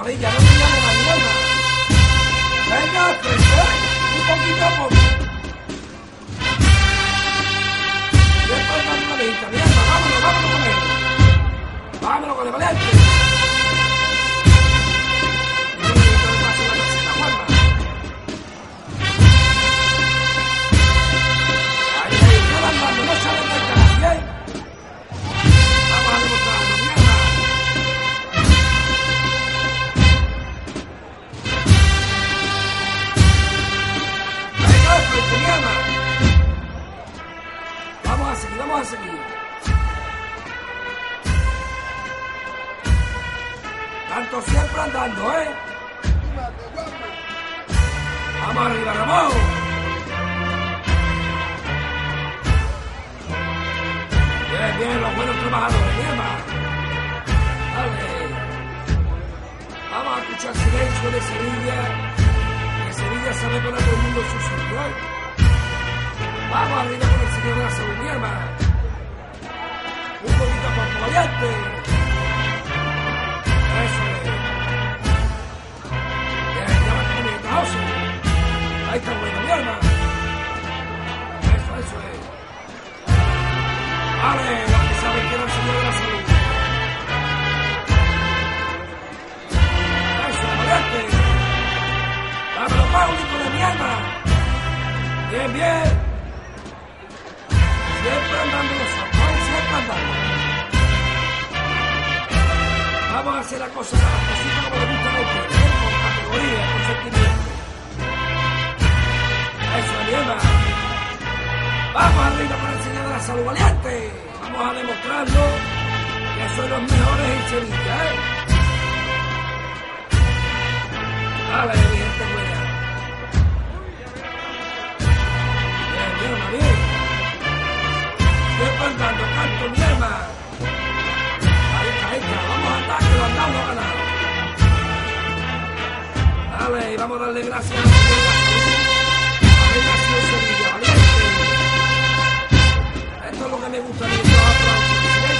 Marilla, no te llames mañana. Venga, frente, un poquito a poco. Después una lista, mierda, vámonos, vámonos con él. Vámonos con el valiente. Vamos a seguir. Tanto siempre andando, ¿eh? Vamos arriba, Ramón. Bien, bien, los buenos trabajadores, bien. Dale. Vamos a escuchar silencio de Sevilla. Que Sevilla sabe poner todo el mundo su ¿eh? Vamos arriba con el señor de la salud, mi hermano. Un poquito a poco, valiente. Eso es. Bien, ya va comiendo, José. Ahí está bueno, mi hermano. Eso, eso es. Vale, los que saben que era el señor de la salud. Eso, valiente. Dámelo, Paulito de mi alma. Bien, bien. Siempre andando andando. Vamos a hacer la cosa, las cositas como le gustan a ustedes, con categoría, con sentimiento. Eso, Nieva. Vamos arriba el señor de la salud valiente. Vamos a demostrarlo que son los mejores en Sevilla, ¿eh? Vamos a darle gracias a la Sevilla. Esto es lo que me gusta aplausos. De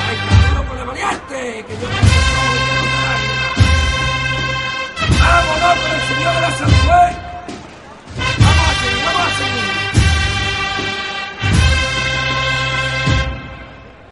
la está, duro con el valiente, que yo. Vámonos con el señor de la.